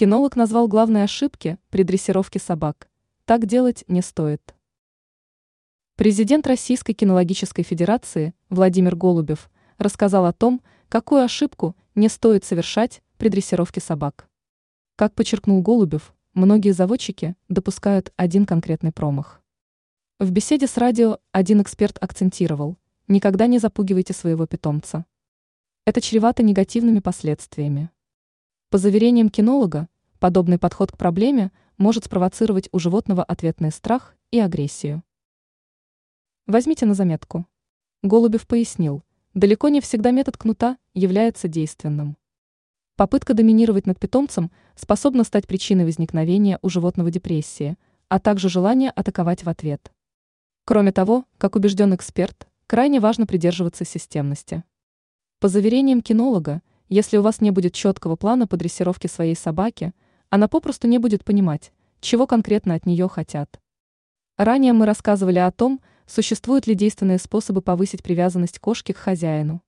Кинолог назвал главные ошибки при дрессировке собак. Так делать не стоит. Президент Российской кинологической федерации Владимир Голубев рассказал о том, какую ошибку не стоит совершать при дрессировке собак. Как подчеркнул Голубев, многие заводчики допускают один конкретный промах. В беседе с радио один эксперт акцентировал – никогда не запугивайте своего питомца. Это чревато негативными последствиями. По заверениям кинолога, подобный подход к проблеме может спровоцировать у животного ответный страх и агрессию. Возьмите на заметку. Голубев пояснил, далеко не всегда метод кнута является действенным. Попытка доминировать над питомцем способна стать причиной возникновения у животного депрессии, а также желания атаковать в ответ. Кроме того, как убежден эксперт, крайне важно придерживаться системности. По заверениям кинолога, если у вас не будет четкого плана по дрессировке своей собаки, она попросту не будет понимать, чего конкретно от нее хотят. Ранее мы рассказывали о том, существуют ли действенные способы повысить привязанность кошки к хозяину.